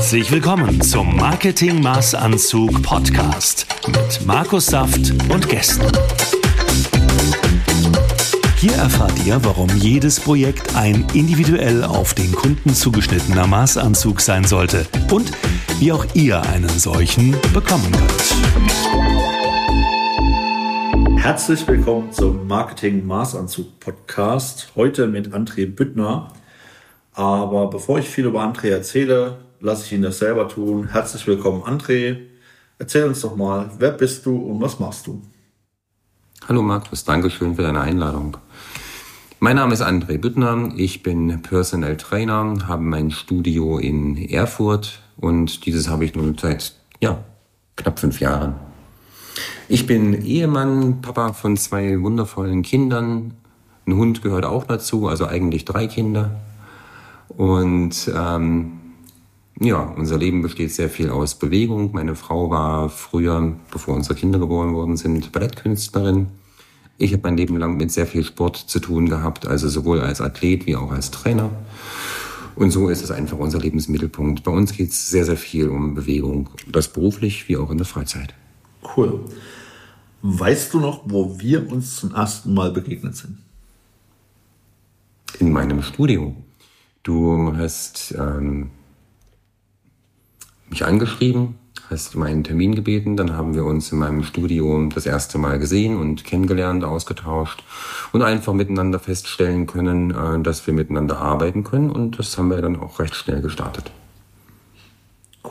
Herzlich willkommen zum Marketing Maßanzug Podcast mit Markus Saft und Gästen. Hier erfahrt ihr, warum jedes Projekt ein individuell auf den Kunden zugeschnittener Maßanzug sein sollte und wie auch ihr einen solchen bekommen könnt. Herzlich willkommen zum Marketing Maßanzug Podcast. Heute mit André Büttner. Aber bevor ich viel über André erzähle, lasse ich ihn das selber tun. Herzlich willkommen, André. Erzähl uns doch mal, wer bist du und was machst du? Hallo Markus, danke schön für deine Einladung. Mein Name ist André Büttner, ich bin Personal Trainer, habe mein Studio in Erfurt und dieses habe ich nun seit ja, knapp fünf Jahren. Ich bin Ehemann, Papa von zwei wundervollen Kindern. Ein Hund gehört auch dazu, also eigentlich drei Kinder. Und ähm, ja, unser Leben besteht sehr viel aus Bewegung. Meine Frau war früher, bevor unsere Kinder geboren worden sind, Ballettkünstlerin. Ich habe mein Leben lang mit sehr viel Sport zu tun gehabt, also sowohl als Athlet wie auch als Trainer. Und so ist es einfach unser Lebensmittelpunkt. Bei uns geht es sehr, sehr viel um Bewegung, das beruflich wie auch in der Freizeit. Cool. Weißt du noch, wo wir uns zum ersten Mal begegnet sind? In meinem Studio. Du hast ähm, mich angeschrieben, hast um einen Termin gebeten, dann haben wir uns in meinem Studio das erste Mal gesehen und kennengelernt, ausgetauscht und einfach miteinander feststellen können, äh, dass wir miteinander arbeiten können und das haben wir dann auch recht schnell gestartet.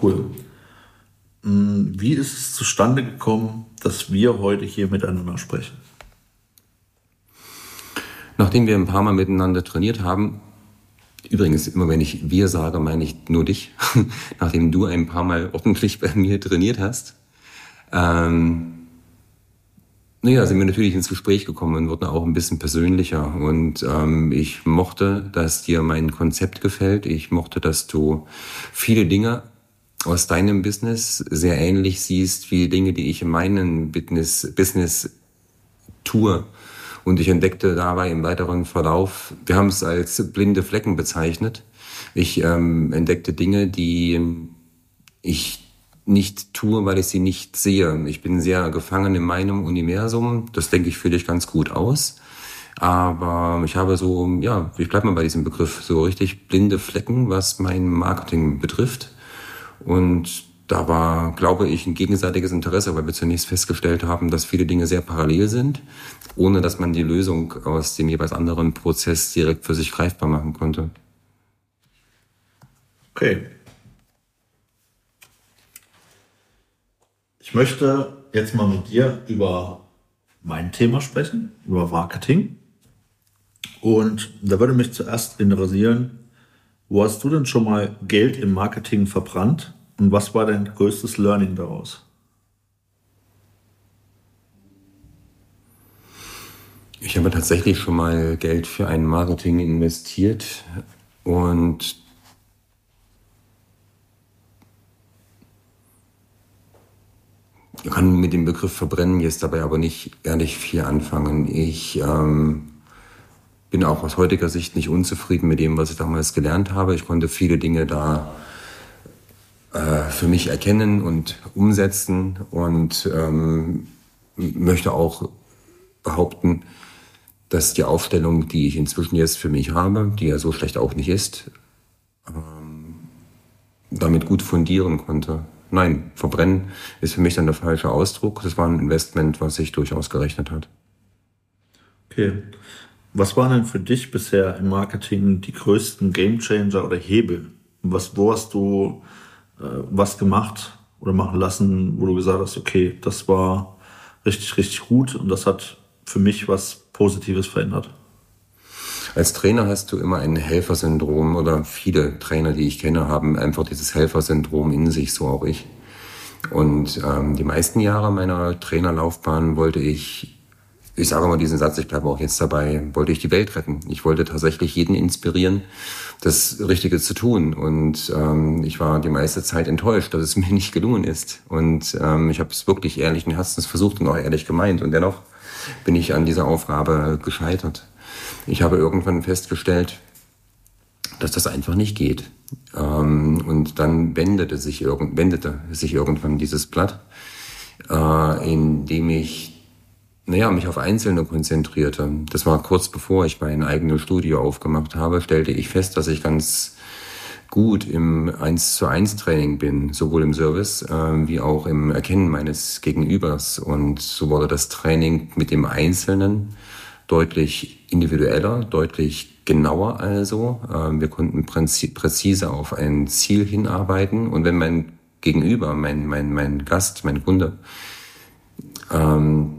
Cool. Mm, wie ist es zustande gekommen, dass wir heute hier miteinander sprechen? Nachdem wir ein paar Mal miteinander trainiert haben, Übrigens, immer wenn ich wir sage, meine ich nur dich, nachdem du ein paar Mal ordentlich bei mir trainiert hast. Ähm, naja, sind wir natürlich ins Gespräch gekommen und wurden auch ein bisschen persönlicher. Und ähm, ich mochte, dass dir mein Konzept gefällt. Ich mochte, dass du viele Dinge aus deinem Business sehr ähnlich siehst wie Dinge, die ich in meinem Business, Business tue. Und ich entdeckte dabei im weiteren Verlauf, wir haben es als blinde Flecken bezeichnet. Ich ähm, entdeckte Dinge, die ich nicht tue, weil ich sie nicht sehe. Ich bin sehr gefangen in meinem Universum. Das denke ich für dich ganz gut aus. Aber ich habe so, ja, ich bleibe mal bei diesem Begriff, so richtig blinde Flecken, was mein Marketing betrifft. Und da war, glaube ich, ein gegenseitiges Interesse, weil wir zunächst festgestellt haben, dass viele Dinge sehr parallel sind, ohne dass man die Lösung aus dem jeweils anderen Prozess direkt für sich greifbar machen konnte. Okay. Ich möchte jetzt mal mit dir über mein Thema sprechen, über Marketing. Und da würde mich zuerst interessieren, wo hast du denn schon mal Geld im Marketing verbrannt und was war dein größtes Learning daraus? Ich habe tatsächlich schon mal Geld für ein Marketing investiert und kann mit dem Begriff verbrennen jetzt dabei aber nicht ehrlich viel anfangen. Ich ähm, bin auch aus heutiger Sicht nicht unzufrieden mit dem, was ich damals gelernt habe. Ich konnte viele Dinge da äh, für mich erkennen und umsetzen und ähm, möchte auch behaupten, dass die Aufstellung, die ich inzwischen jetzt für mich habe, die ja so schlecht auch nicht ist, ähm, damit gut fundieren konnte. Nein, verbrennen ist für mich dann der falsche Ausdruck. Das war ein Investment, was sich durchaus gerechnet hat. Okay. Was waren denn für dich bisher im Marketing die größten Gamechanger oder Hebel? Was, wo hast du was gemacht oder machen lassen, wo du gesagt hast, okay, das war richtig, richtig gut und das hat für mich was Positives verändert? Als Trainer hast du immer ein Helfersyndrom oder viele Trainer, die ich kenne, haben einfach dieses Helfersyndrom in sich, so auch ich. Und ähm, die meisten Jahre meiner Trainerlaufbahn wollte ich ich sage mal diesen Satz, ich bleibe auch jetzt dabei, wollte ich die Welt retten. Ich wollte tatsächlich jeden inspirieren, das Richtige zu tun. Und ähm, ich war die meiste Zeit enttäuscht, dass es mir nicht gelungen ist. Und ähm, ich habe es wirklich ehrlichen Herzens versucht und auch ehrlich gemeint. Und dennoch bin ich an dieser Aufgabe gescheitert. Ich habe irgendwann festgestellt, dass das einfach nicht geht. Ähm, und dann wendete sich, irgend, wendete sich irgendwann dieses Blatt, äh, in dem ich naja, mich auf Einzelne konzentrierte. Das war kurz bevor ich mein eigenes Studio aufgemacht habe, stellte ich fest, dass ich ganz gut im 1 zu 1 Training bin, sowohl im Service äh, wie auch im Erkennen meines Gegenübers. Und so wurde das Training mit dem Einzelnen deutlich individueller, deutlich genauer also. Äh, wir konnten präzise auf ein Ziel hinarbeiten. Und wenn mein Gegenüber, mein, mein, mein Gast, mein Kunde, ähm,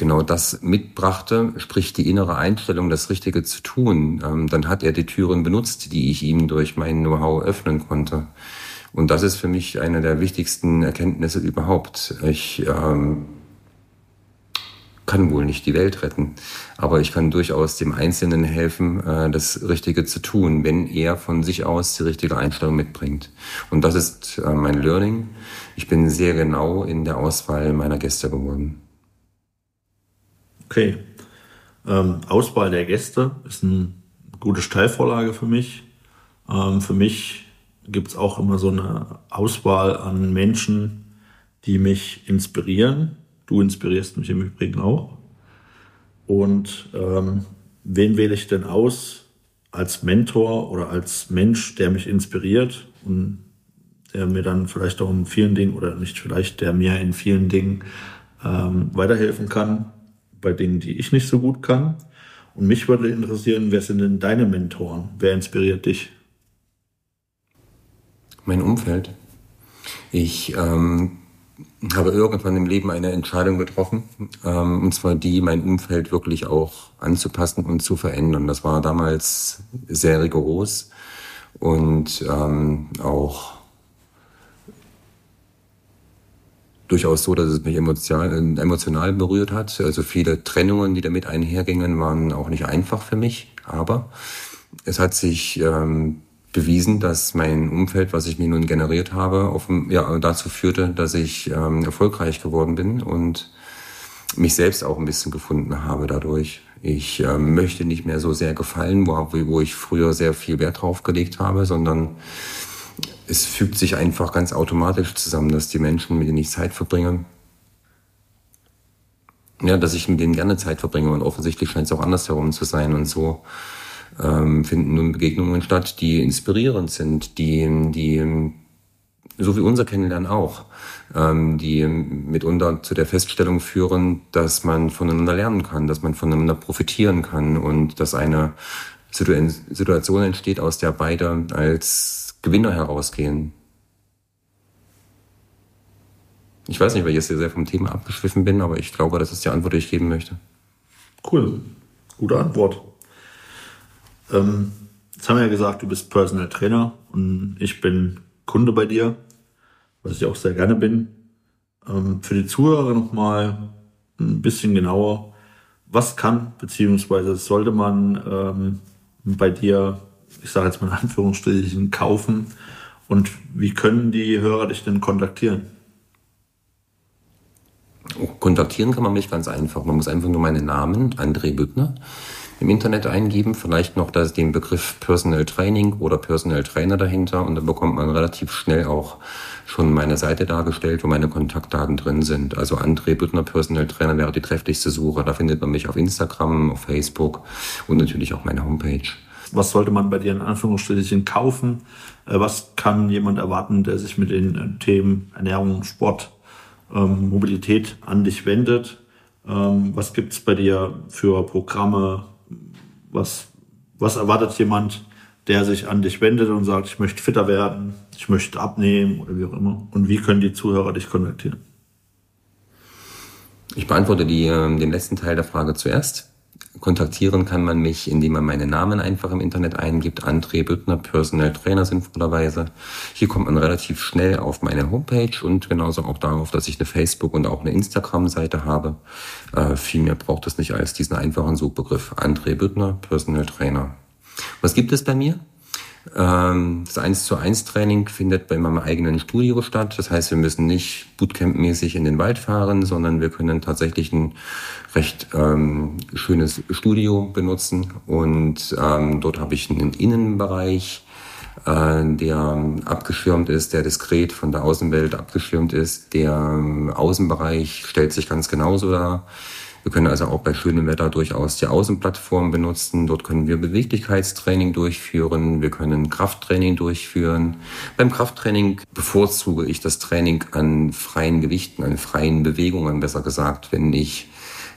genau das mitbrachte, sprich die innere Einstellung, das Richtige zu tun, ähm, dann hat er die Türen benutzt, die ich ihm durch mein Know-how öffnen konnte. Und das ist für mich eine der wichtigsten Erkenntnisse überhaupt. Ich ähm, kann wohl nicht die Welt retten, aber ich kann durchaus dem Einzelnen helfen, äh, das Richtige zu tun, wenn er von sich aus die richtige Einstellung mitbringt. Und das ist äh, mein Learning. Ich bin sehr genau in der Auswahl meiner Gäste geworden. Okay. Ähm, Auswahl der Gäste ist eine gute Steilvorlage für mich. Ähm, für mich gibt es auch immer so eine Auswahl an Menschen, die mich inspirieren. Du inspirierst mich im Übrigen auch. Und ähm, wen wähle ich denn aus als Mentor oder als Mensch, der mich inspiriert und der mir dann vielleicht auch in vielen Dingen oder nicht vielleicht, der mir in vielen Dingen ähm, weiterhelfen kann? Bei Dingen, die ich nicht so gut kann. Und mich würde interessieren, wer sind denn deine Mentoren? Wer inspiriert dich? Mein Umfeld. Ich ähm, habe irgendwann im Leben eine Entscheidung getroffen, ähm, und zwar die, mein Umfeld wirklich auch anzupassen und zu verändern. Das war damals sehr rigoros und ähm, auch durchaus so, dass es mich emotional, emotional berührt hat. Also viele Trennungen, die damit einhergingen, waren auch nicht einfach für mich. Aber es hat sich ähm, bewiesen, dass mein Umfeld, was ich mir nun generiert habe, auf, ja, dazu führte, dass ich ähm, erfolgreich geworden bin und mich selbst auch ein bisschen gefunden habe dadurch. Ich ähm, möchte nicht mehr so sehr gefallen, wo, wo ich früher sehr viel Wert drauf gelegt habe, sondern es fügt sich einfach ganz automatisch zusammen, dass die Menschen, mit denen ich Zeit verbringe, ja, dass ich mit denen gerne Zeit verbringe und offensichtlich scheint es auch andersherum zu sein und so ähm, finden nun Begegnungen statt, die inspirierend sind, die, die so wie unser Kennenlernen auch, ähm, die mitunter zu der Feststellung führen, dass man voneinander lernen kann, dass man voneinander profitieren kann und dass eine Situation entsteht, aus der beide als Gewinner herausgehen. Ich weiß nicht, weil ich jetzt sehr vom Thema abgeschwiffen bin, aber ich glaube, das ist die Antwort, die ich geben möchte. Cool. Gute Antwort. Ähm, jetzt haben wir ja gesagt, du bist Personal Trainer und ich bin Kunde bei dir, was ich auch sehr gerne bin. Ähm, für die Zuhörer nochmal ein bisschen genauer. Was kann bzw. sollte man ähm, bei dir ich sage jetzt mal in Anführungsstrichen, kaufen? Und wie können die Hörer dich denn kontaktieren? Oh, kontaktieren kann man mich ganz einfach. Man muss einfach nur meinen Namen, André Büttner, im Internet eingeben, vielleicht noch das, den Begriff Personal Training oder Personal Trainer dahinter und dann bekommt man relativ schnell auch schon meine Seite dargestellt, wo meine Kontaktdaten drin sind. Also André Büttner Personal Trainer wäre die trefflichste Suche. Da findet man mich auf Instagram, auf Facebook und natürlich auch meine Homepage was sollte man bei dir in Anführungsstrichen kaufen? Äh, was kann jemand erwarten, der sich mit den äh, Themen Ernährung, Sport, ähm, Mobilität an dich wendet? Ähm, was gibt es bei dir für Programme? Was, was erwartet jemand, der sich an dich wendet und sagt, ich möchte fitter werden, ich möchte abnehmen oder wie auch immer? Und wie können die Zuhörer dich kontaktieren? Ich beantworte die, ähm, den letzten Teil der Frage zuerst. Kontaktieren kann man mich, indem man meinen Namen einfach im Internet eingibt. André Büttner, Personal Trainer sinnvollerweise. Hier kommt man relativ schnell auf meine Homepage und genauso auch darauf, dass ich eine Facebook- und auch eine Instagram-Seite habe. Äh, viel mehr braucht es nicht als diesen einfachen Suchbegriff. André Büttner, Personal Trainer. Was gibt es bei mir? Ähm, das 1 zu 1 Training findet bei meinem eigenen Studio statt. Das heißt, wir müssen nicht Bootcamp-mäßig in den Wald fahren, sondern wir können tatsächlich ein recht ähm, schönes Studio benutzen. Und ähm, dort habe ich einen Innenbereich, äh, der abgeschirmt ist, der diskret von der Außenwelt abgeschirmt ist. Der ähm, Außenbereich stellt sich ganz genauso dar. Wir können also auch bei schönem Wetter durchaus die Außenplattform benutzen. Dort können wir Beweglichkeitstraining durchführen. Wir können Krafttraining durchführen. Beim Krafttraining bevorzuge ich das Training an freien Gewichten, an freien Bewegungen, besser gesagt, wenn ich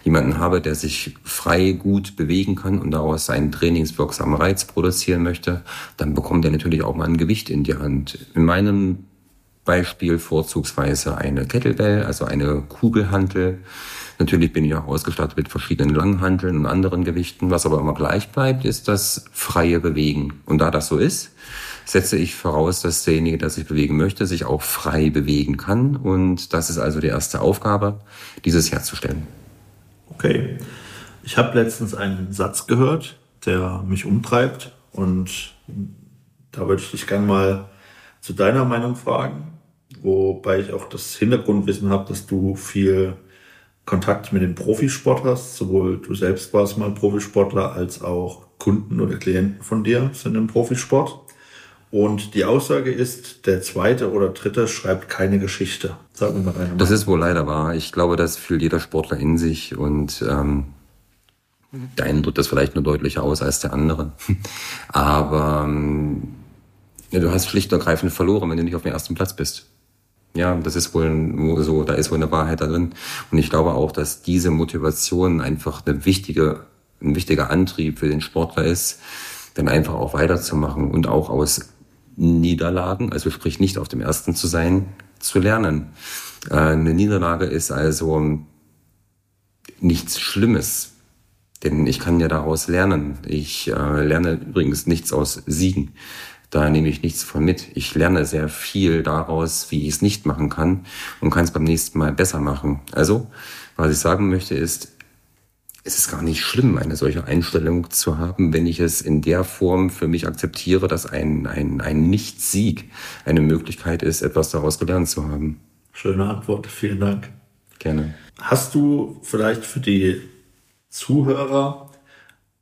jemanden habe, der sich frei gut bewegen kann und daraus einen trainingswirksamen Reiz produzieren möchte, dann bekommt er natürlich auch mal ein Gewicht in die Hand. In meinem Beispiel vorzugsweise eine Kettlebell, also eine Kugelhantel. Natürlich bin ich auch ausgestattet mit verschiedenen Langhanteln und anderen Gewichten. Was aber immer gleich bleibt, ist das freie Bewegen. Und da das so ist, setze ich voraus, dass derjenige, der sich bewegen möchte, sich auch frei bewegen kann. Und das ist also die erste Aufgabe, dieses herzustellen. Okay. Ich habe letztens einen Satz gehört, der mich umtreibt. Und da würde ich dich gerne mal zu deiner Meinung fragen. Wobei ich auch das Hintergrundwissen habe, dass du viel Kontakt mit dem Profisport hast. Sowohl du selbst warst mal Profisportler als auch Kunden oder Klienten von dir sind im Profisport. Und die Aussage ist, der zweite oder dritte schreibt keine Geschichte. Sag mir mal deine Das ist wohl leider wahr. Ich glaube, das fühlt jeder Sportler in sich und ähm, der eine drückt das vielleicht nur deutlicher aus als der andere. Aber ähm, ja, du hast schlicht und ergreifend verloren, wenn du nicht auf dem ersten Platz bist. Ja, das ist wohl so, da ist wohl eine Wahrheit da drin. Und ich glaube auch, dass diese Motivation einfach eine wichtige, ein wichtiger Antrieb für den Sportler ist, dann einfach auch weiterzumachen und auch aus Niederlagen, also sprich nicht auf dem ersten zu sein, zu lernen. Äh, eine Niederlage ist also nichts Schlimmes, denn ich kann ja daraus lernen. Ich äh, lerne übrigens nichts aus Siegen. Da nehme ich nichts von mit. Ich lerne sehr viel daraus, wie ich es nicht machen kann und kann es beim nächsten Mal besser machen. Also, was ich sagen möchte ist, es ist gar nicht schlimm, eine solche Einstellung zu haben, wenn ich es in der Form für mich akzeptiere, dass ein, ein, ein Nicht-Sieg eine Möglichkeit ist, etwas daraus gelernt zu haben. Schöne Antwort, vielen Dank. Gerne. Hast du vielleicht für die Zuhörer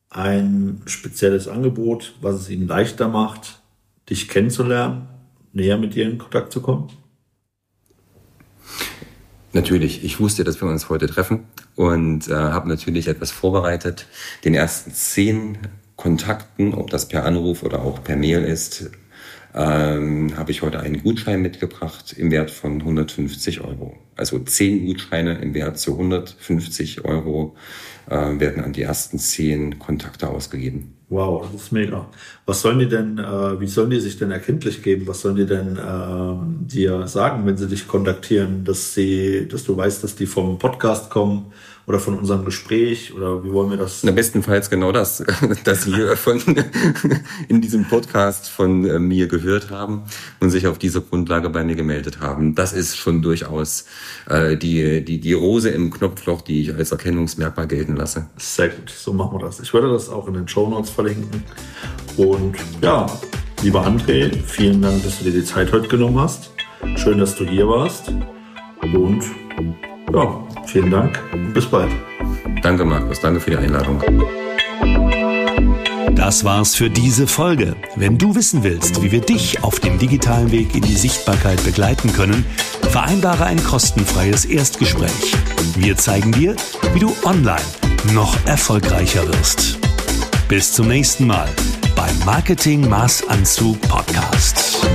ein spezielles Angebot, was es ihnen leichter macht, dich kennenzulernen, näher mit dir in Kontakt zu kommen? Natürlich, ich wusste, dass wir uns heute treffen und äh, habe natürlich etwas vorbereitet. Den ersten zehn Kontakten, ob das per Anruf oder auch per Mail ist, ähm, habe ich heute einen Gutschein mitgebracht im Wert von 150 Euro. Also zehn Gutscheine im Wert zu 150 Euro äh, werden an die ersten zehn Kontakte ausgegeben. Wow, das ist mega. Was sollen die denn, äh, wie sollen die sich denn erkenntlich geben? Was sollen die denn äh, dir sagen, wenn sie dich kontaktieren, dass sie, dass du weißt, dass die vom Podcast kommen oder von unserem Gespräch oder wie wollen wir das? Na, bestenfalls genau das, dass sie von, in diesem Podcast von äh, mir gehört haben und sich auf dieser Grundlage bei mir gemeldet haben. Das ist schon durchaus äh, die, die, die Rose im Knopfloch, die ich als Erkennungsmerkmal gelten lasse. Sehr gut, so machen wir das. Ich werde das auch in den Show Notes verlinken. Und ja, lieber André, vielen Dank, dass du dir die Zeit heute genommen hast. Schön, dass du hier warst. Und ja, vielen Dank und bis bald. Danke, Markus. Danke für die Einladung. Das war's für diese Folge. Wenn du wissen willst, wie wir dich auf dem digitalen Weg in die Sichtbarkeit begleiten können, vereinbare ein kostenfreies Erstgespräch. Wir zeigen dir, wie du online noch erfolgreicher wirst. Bis zum nächsten Mal beim Marketing Maßanzug Podcast.